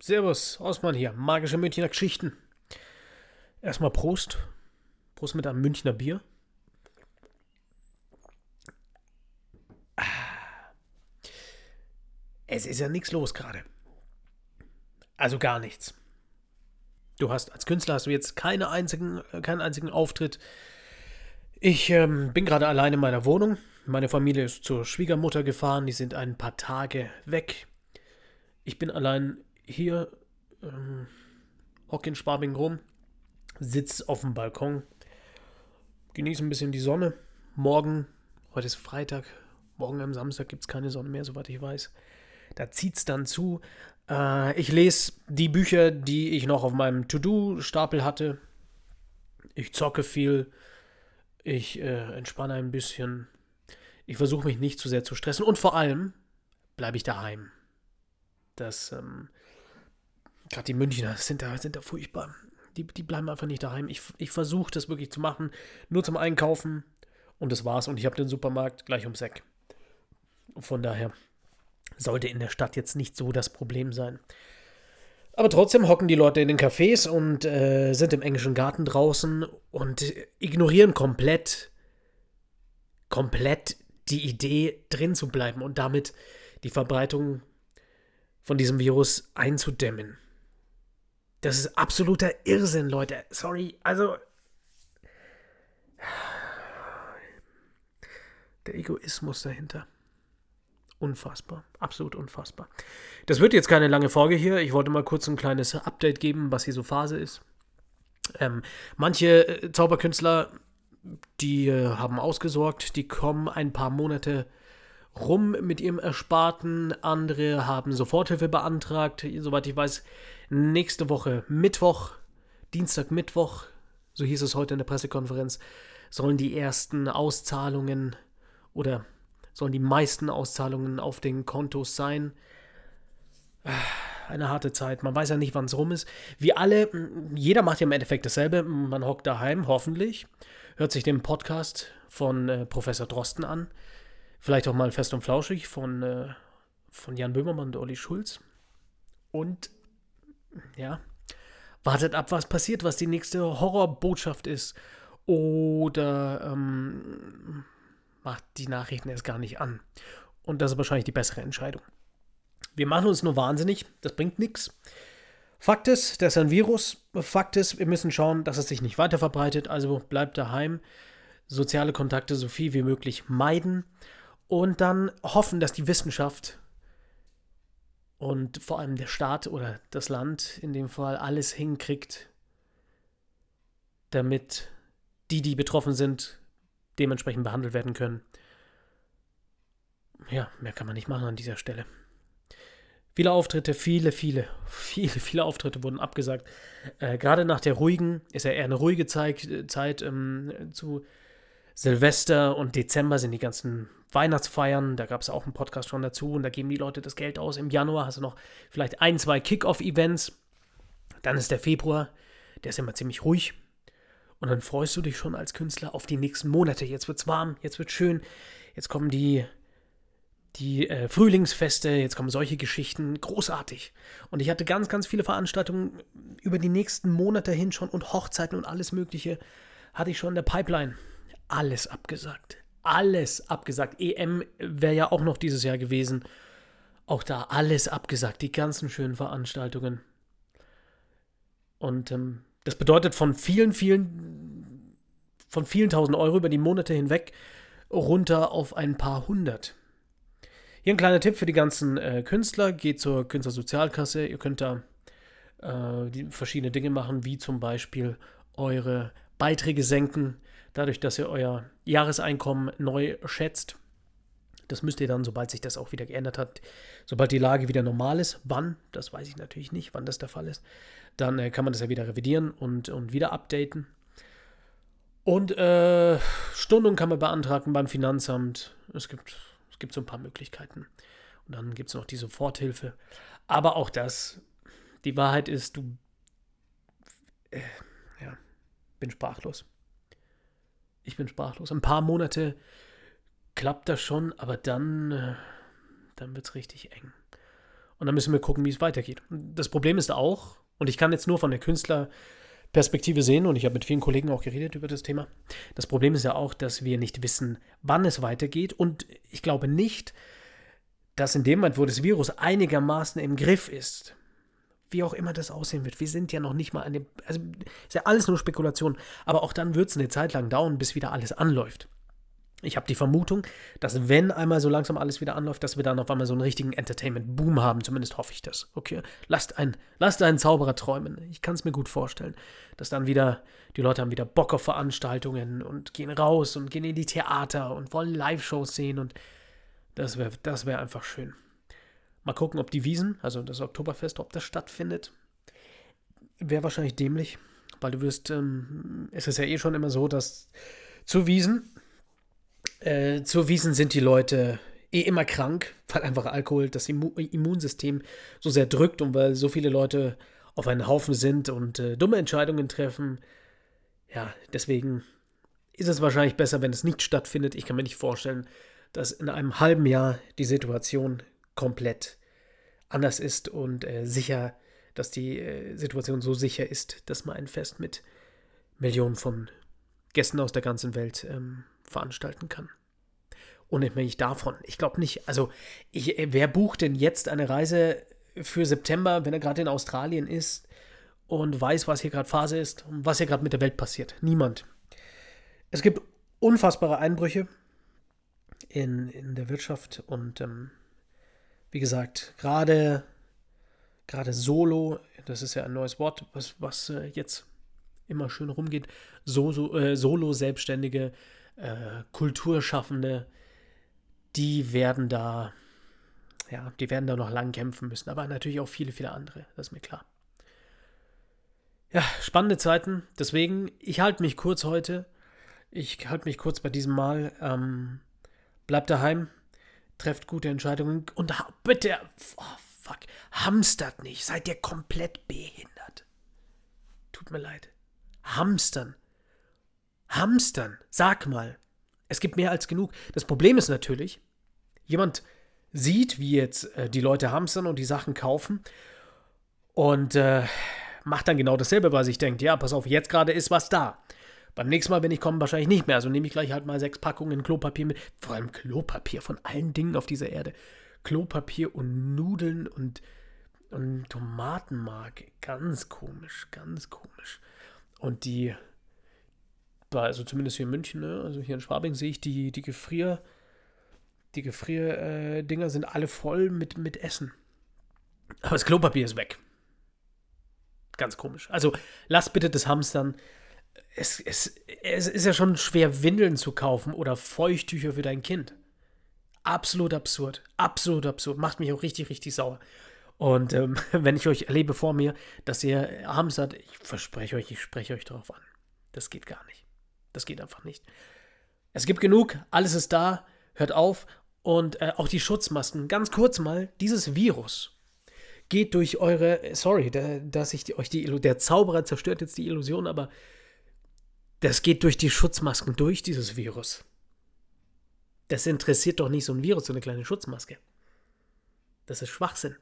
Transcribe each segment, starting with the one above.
Servus, Osman hier, magische Münchner Geschichten. Erstmal Prost. Prost mit einem Münchner Bier. Ah. Es ist ja nichts los gerade. Also gar nichts. Du hast als Künstler hast du jetzt keine einzigen, keinen einzigen Auftritt. Ich ähm, bin gerade allein in meiner Wohnung. Meine Familie ist zur Schwiegermutter gefahren. Die sind ein paar Tage weg. Ich bin allein hier, ähm, hocke in Schwabing rum, sitze auf dem Balkon, genieße ein bisschen die Sonne. Morgen, heute ist Freitag, morgen am Samstag gibt es keine Sonne mehr, soweit ich weiß. Da zieht es dann zu. Äh, ich lese die Bücher, die ich noch auf meinem To-Do-Stapel hatte. Ich zocke viel. Ich äh, entspanne ein bisschen. Ich versuche mich nicht zu sehr zu stressen. Und vor allem bleibe ich daheim dass ähm, gerade die Münchner sind da, sind da furchtbar. Die, die bleiben einfach nicht daheim. Ich, ich versuche das wirklich zu machen, nur zum Einkaufen und das war's. Und ich habe den Supermarkt gleich ums Eck. Von daher sollte in der Stadt jetzt nicht so das Problem sein. Aber trotzdem hocken die Leute in den Cafés und äh, sind im englischen Garten draußen und ignorieren komplett, komplett die Idee, drin zu bleiben und damit die Verbreitung von diesem Virus einzudämmen. Das ist absoluter Irrsinn, Leute. Sorry, also. Der Egoismus dahinter. Unfassbar. Absolut unfassbar. Das wird jetzt keine lange Folge hier. Ich wollte mal kurz ein kleines Update geben, was hier so Phase ist. Ähm, manche äh, Zauberkünstler, die äh, haben ausgesorgt, die kommen ein paar Monate rum mit ihrem Ersparten. Andere haben Soforthilfe beantragt. Soweit ich weiß, nächste Woche Mittwoch, Dienstag, Mittwoch, so hieß es heute in der Pressekonferenz, sollen die ersten Auszahlungen oder sollen die meisten Auszahlungen auf den Kontos sein. Eine harte Zeit. Man weiß ja nicht, wann es rum ist. Wir alle, jeder macht ja im Endeffekt dasselbe. Man hockt daheim, hoffentlich, hört sich den Podcast von äh, Professor Drosten an Vielleicht auch mal fest und flauschig von, äh, von Jan Böhmermann und Olli Schulz. Und ja, wartet ab, was passiert, was die nächste Horrorbotschaft ist. Oder ähm, macht die Nachrichten erst gar nicht an. Und das ist wahrscheinlich die bessere Entscheidung. Wir machen uns nur wahnsinnig, das bringt nichts. Fakt ist, das ist ein Virus. Fakt ist, wir müssen schauen, dass es sich nicht weiter verbreitet. Also bleibt daheim. Soziale Kontakte so viel wie möglich meiden und dann hoffen, dass die Wissenschaft und vor allem der Staat oder das Land in dem Fall alles hinkriegt, damit die, die betroffen sind, dementsprechend behandelt werden können. Ja, mehr kann man nicht machen an dieser Stelle. Viele Auftritte, viele, viele, viele, viele Auftritte wurden abgesagt. Äh, gerade nach der ruhigen, ist ja eher eine ruhige Zeit, Zeit ähm, zu Silvester und Dezember sind die ganzen Weihnachtsfeiern, da gab es auch einen Podcast schon dazu und da geben die Leute das Geld aus. Im Januar hast du noch vielleicht ein, zwei Kick-Off-Events. Dann ist der Februar, der ist immer ziemlich ruhig. Und dann freust du dich schon als Künstler auf die nächsten Monate. Jetzt wird's warm, jetzt wird's schön, jetzt kommen die, die äh, Frühlingsfeste, jetzt kommen solche Geschichten. Großartig. Und ich hatte ganz, ganz viele Veranstaltungen über die nächsten Monate hin schon und Hochzeiten und alles Mögliche hatte ich schon in der Pipeline. Alles abgesagt alles abgesagt. EM wäre ja auch noch dieses Jahr gewesen. Auch da alles abgesagt, die ganzen schönen Veranstaltungen. Und ähm, das bedeutet von vielen, vielen, von vielen tausend Euro über die Monate hinweg runter auf ein paar hundert. Hier ein kleiner Tipp für die ganzen äh, Künstler: geht zur Künstlersozialkasse. Ihr könnt da äh, verschiedene Dinge machen, wie zum Beispiel eure Beiträge senken dadurch, dass ihr euer Jahreseinkommen neu schätzt. Das müsst ihr dann, sobald sich das auch wieder geändert hat, sobald die Lage wieder normal ist, wann, das weiß ich natürlich nicht, wann das der Fall ist, dann äh, kann man das ja wieder revidieren und, und wieder updaten. Und äh, Stunden kann man beantragen beim Finanzamt. Es gibt, es gibt so ein paar Möglichkeiten. Und dann gibt es noch die Soforthilfe. Aber auch das, die Wahrheit ist, du, äh, ja, bin sprachlos ich bin sprachlos. Ein paar Monate klappt das schon, aber dann, äh, dann wird es richtig eng. Und dann müssen wir gucken, wie es weitergeht. Das Problem ist auch, und ich kann jetzt nur von der Künstlerperspektive sehen, und ich habe mit vielen Kollegen auch geredet über das Thema. Das Problem ist ja auch, dass wir nicht wissen, wann es weitergeht. Und ich glaube nicht, dass in dem Moment, wo das Virus einigermaßen im Griff ist, wie auch immer das aussehen wird, wir sind ja noch nicht mal an dem, also ist ja alles nur Spekulation, aber auch dann wird es eine Zeit lang dauern, bis wieder alles anläuft. Ich habe die Vermutung, dass wenn einmal so langsam alles wieder anläuft, dass wir dann auf einmal so einen richtigen Entertainment-Boom haben. Zumindest hoffe ich das. Okay, lasst, ein, lasst einen Zauberer träumen. Ich kann es mir gut vorstellen, dass dann wieder, die Leute haben wieder Bock auf Veranstaltungen und gehen raus und gehen in die Theater und wollen Live-Shows sehen und das wäre das wär einfach schön. Mal gucken, ob die Wiesen, also das Oktoberfest, ob das stattfindet. Wäre wahrscheinlich dämlich, weil du wirst, ähm, es ist ja eh schon immer so, dass zu Wiesen äh, zur Wiesen sind die Leute eh immer krank, weil einfach Alkohol das Immu Immunsystem so sehr drückt und weil so viele Leute auf einen Haufen sind und äh, dumme Entscheidungen treffen. Ja, deswegen ist es wahrscheinlich besser, wenn es nicht stattfindet. Ich kann mir nicht vorstellen, dass in einem halben Jahr die Situation komplett anders ist und äh, sicher, dass die äh, Situation so sicher ist, dass man ein Fest mit Millionen von Gästen aus der ganzen Welt ähm, veranstalten kann. Unabhängig davon. Ich glaube nicht. Also, ich, äh, wer bucht denn jetzt eine Reise für September, wenn er gerade in Australien ist und weiß, was hier gerade Phase ist und was hier gerade mit der Welt passiert? Niemand. Es gibt unfassbare Einbrüche in, in der Wirtschaft und ähm, wie gesagt, gerade gerade Solo, das ist ja ein neues Wort, was, was äh, jetzt immer schön rumgeht, so, so, äh, Solo-Selbstständige äh, Kulturschaffende, die werden da, ja, die werden da noch lang kämpfen müssen. Aber natürlich auch viele, viele andere, das ist mir klar. Ja, spannende Zeiten. Deswegen, ich halte mich kurz heute. Ich halte mich kurz bei diesem Mal. Ähm, bleibt daheim, trefft gute Entscheidungen und bitte, oh fuck, hamstert nicht. Seid ihr komplett behindert? Tut mir leid. Hamstern Hamstern, sag mal. Es gibt mehr als genug. Das Problem ist natürlich, jemand sieht, wie jetzt äh, die Leute hamstern und die Sachen kaufen und äh, macht dann genau dasselbe, weil sich denkt, ja, pass auf, jetzt gerade ist was da. Beim nächsten Mal, wenn ich komme, wahrscheinlich nicht mehr. Also nehme ich gleich halt mal sechs Packungen Klopapier mit. Vor allem Klopapier von allen Dingen auf dieser Erde. Klopapier und Nudeln und, und Tomatenmark. Ganz komisch, ganz komisch. Und die also zumindest hier in München, ne? also hier in Schwabing sehe ich die, die Gefrier, die Gefrierdinger äh, sind alle voll mit, mit Essen. Aber das Klopapier ist weg. Ganz komisch. Also lass bitte das Hamstern. Es, es, es ist ja schon schwer, Windeln zu kaufen oder Feuchttücher für dein Kind. Absolut absurd. Absolut absurd. Macht mich auch richtig, richtig sauer. Und ähm, wenn ich euch erlebe vor mir, dass ihr hamstert, ich verspreche euch, ich spreche euch darauf an. Das geht gar nicht. Das geht einfach nicht. Es gibt genug, alles ist da, hört auf. Und äh, auch die Schutzmasken. Ganz kurz mal, dieses Virus geht durch eure. Sorry, der, dass ich die, euch die. Der Zauberer zerstört jetzt die Illusion, aber das geht durch die Schutzmasken durch, dieses Virus. Das interessiert doch nicht so ein Virus, so eine kleine Schutzmaske. Das ist Schwachsinn.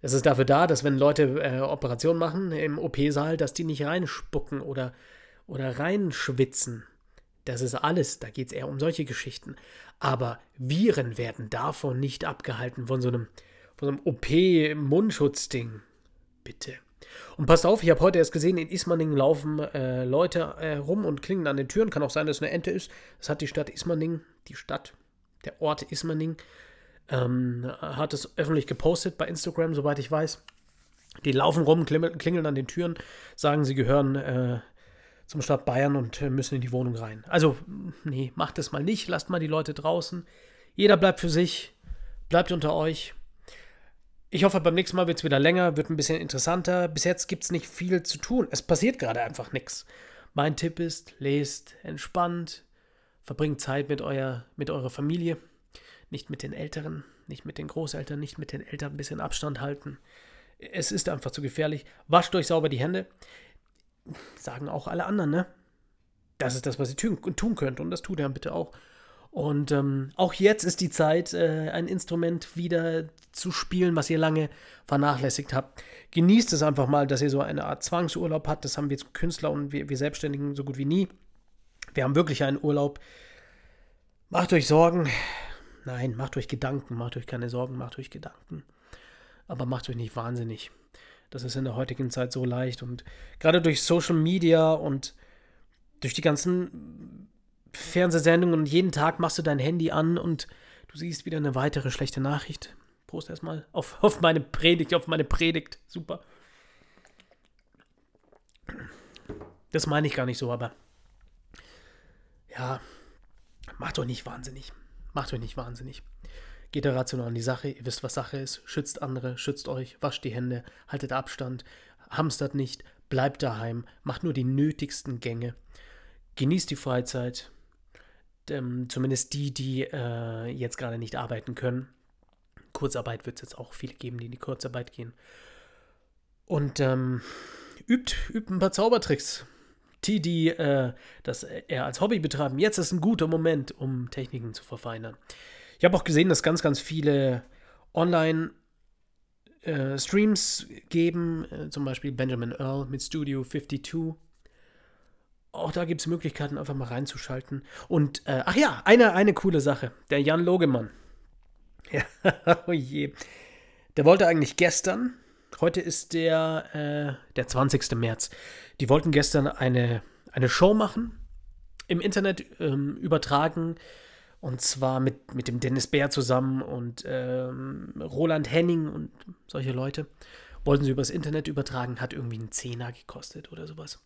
Das ist dafür da, dass wenn Leute äh, Operationen machen im OP-Saal, dass die nicht reinspucken oder oder reinschwitzen. Das ist alles, da geht es eher um solche Geschichten. Aber Viren werden davon nicht abgehalten, von so einem, von so einem OP-Mundschutzding. Bitte. Und passt auf, ich habe heute erst gesehen, in Ismaning laufen äh, Leute äh, rum und klingen an den Türen. Kann auch sein, dass es eine Ente ist. Das hat die Stadt Ismaning, die Stadt, der Ort Ismaning, ähm, hat es öffentlich gepostet bei Instagram, soweit ich weiß. Die laufen rum, klingeln an den Türen, sagen, sie gehören äh, zum Stadt Bayern und äh, müssen in die Wohnung rein. Also, nee, macht es mal nicht, lasst mal die Leute draußen. Jeder bleibt für sich, bleibt unter euch. Ich hoffe, beim nächsten Mal wird es wieder länger, wird ein bisschen interessanter. Bis jetzt gibt es nicht viel zu tun. Es passiert gerade einfach nichts. Mein Tipp ist, lest entspannt, verbringt Zeit mit, euer, mit eurer Familie, nicht mit den Älteren, nicht mit den Großeltern, nicht mit den Eltern, ein bisschen Abstand halten. Es ist einfach zu gefährlich. Wascht euch sauber die Hände sagen auch alle anderen, ne? Das ist das, was ihr tun, könnt und das tut er bitte auch. Und ähm, auch jetzt ist die Zeit, äh, ein Instrument wieder zu spielen, was ihr lange vernachlässigt habt. Genießt es einfach mal, dass ihr so eine Art Zwangsurlaub habt. Das haben wir Künstler und wir, wir Selbstständigen so gut wie nie. Wir haben wirklich einen Urlaub. Macht euch Sorgen. Nein, macht euch Gedanken. Macht euch keine Sorgen, macht euch Gedanken. Aber macht euch nicht wahnsinnig. Das ist in der heutigen Zeit so leicht. Und gerade durch Social Media und durch die ganzen Fernsehsendungen und jeden Tag machst du dein Handy an und du siehst wieder eine weitere schlechte Nachricht. Prost erstmal auf, auf meine Predigt, auf meine Predigt. Super. Das meine ich gar nicht so, aber ja, macht euch nicht wahnsinnig. Macht euch nicht wahnsinnig. Geht da rational an die Sache, ihr wisst, was Sache ist, schützt andere, schützt euch, wascht die Hände, haltet Abstand, hamstert nicht, bleibt daheim, macht nur die nötigsten Gänge, genießt die Freizeit, ähm, zumindest die, die äh, jetzt gerade nicht arbeiten können. Kurzarbeit wird es jetzt auch viele geben, die in die Kurzarbeit gehen. Und ähm, übt, übt ein paar Zaubertricks. Die, die äh, das eher als Hobby betreiben. Jetzt ist ein guter Moment, um Techniken zu verfeinern. Ich habe auch gesehen, dass ganz, ganz viele online äh, geben, äh, zum Beispiel Benjamin Earl mit Studio 52 auch da gibt es Möglichkeiten, einfach mal reinzuschalten. Und, äh, ach ja, eine, eine coole Sache. Der Jan Logemann. Ja, oh je. Der wollte eigentlich gestern, heute ist der, äh, der 20. März, die wollten gestern eine, eine Show machen, im Internet ähm, übertragen. Und zwar mit, mit dem Dennis Bär zusammen und ähm, Roland Henning und solche Leute. Wollten sie übers Internet übertragen, hat irgendwie einen Zehner gekostet oder sowas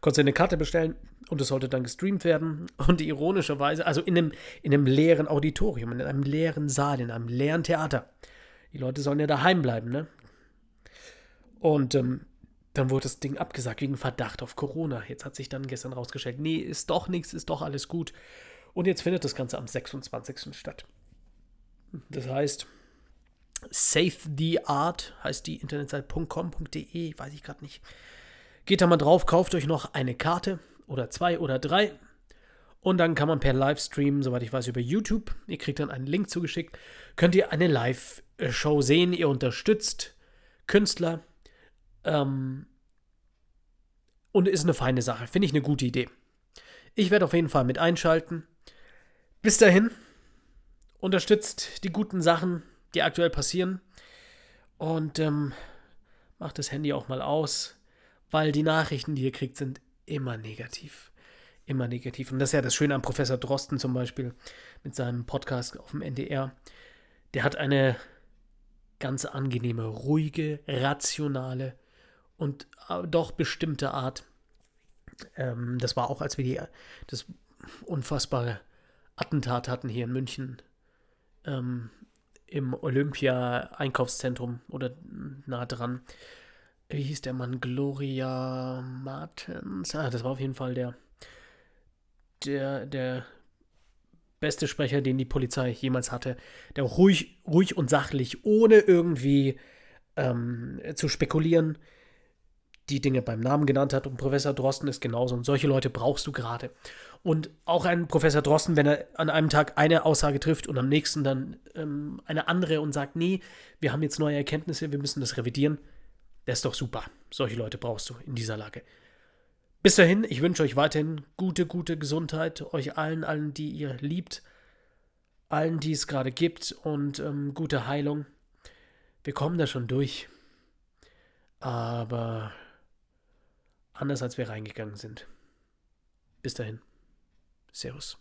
konntest du eine Karte bestellen und es sollte dann gestreamt werden. Und ironischerweise, also in einem, in einem leeren Auditorium, in einem leeren Saal, in einem leeren Theater. Die Leute sollen ja daheim bleiben, ne? Und ähm, dann wurde das Ding abgesagt wegen Verdacht auf Corona. Jetzt hat sich dann gestern rausgestellt, nee, ist doch nichts, ist doch alles gut. Und jetzt findet das Ganze am 26. statt. Das heißt, Save the Art heißt die Internetseite.com.de, weiß ich gerade nicht. Geht da mal drauf, kauft euch noch eine Karte oder zwei oder drei. Und dann kann man per Livestream, soweit ich weiß, über YouTube, ihr kriegt dann einen Link zugeschickt, könnt ihr eine Live-Show sehen. Ihr unterstützt Künstler. Ähm, und ist eine feine Sache. Finde ich eine gute Idee. Ich werde auf jeden Fall mit einschalten. Bis dahin, unterstützt die guten Sachen, die aktuell passieren. Und ähm, macht das Handy auch mal aus weil die Nachrichten, die ihr kriegt, sind immer negativ. Immer negativ. Und das ist ja das Schöne an Professor Drosten zum Beispiel mit seinem Podcast auf dem NDR. Der hat eine ganz angenehme, ruhige, rationale und äh, doch bestimmte Art. Ähm, das war auch, als wir die, das unfassbare Attentat hatten hier in München ähm, im Olympia-Einkaufszentrum oder nah dran wie hieß der Mann? Gloria Martens. Ah, das war auf jeden Fall der, der, der beste Sprecher, den die Polizei jemals hatte. Der ruhig, ruhig und sachlich, ohne irgendwie ähm, zu spekulieren, die Dinge beim Namen genannt hat. Und Professor Drosten ist genauso. Und solche Leute brauchst du gerade. Und auch ein Professor Drosten, wenn er an einem Tag eine Aussage trifft und am nächsten dann ähm, eine andere und sagt, nee, wir haben jetzt neue Erkenntnisse, wir müssen das revidieren das ist doch super. Solche Leute brauchst du in dieser Lage. Bis dahin, ich wünsche euch weiterhin gute, gute Gesundheit, euch allen, allen, die ihr liebt, allen, die es gerade gibt und ähm, gute Heilung. Wir kommen da schon durch, aber anders als wir reingegangen sind. Bis dahin. Servus.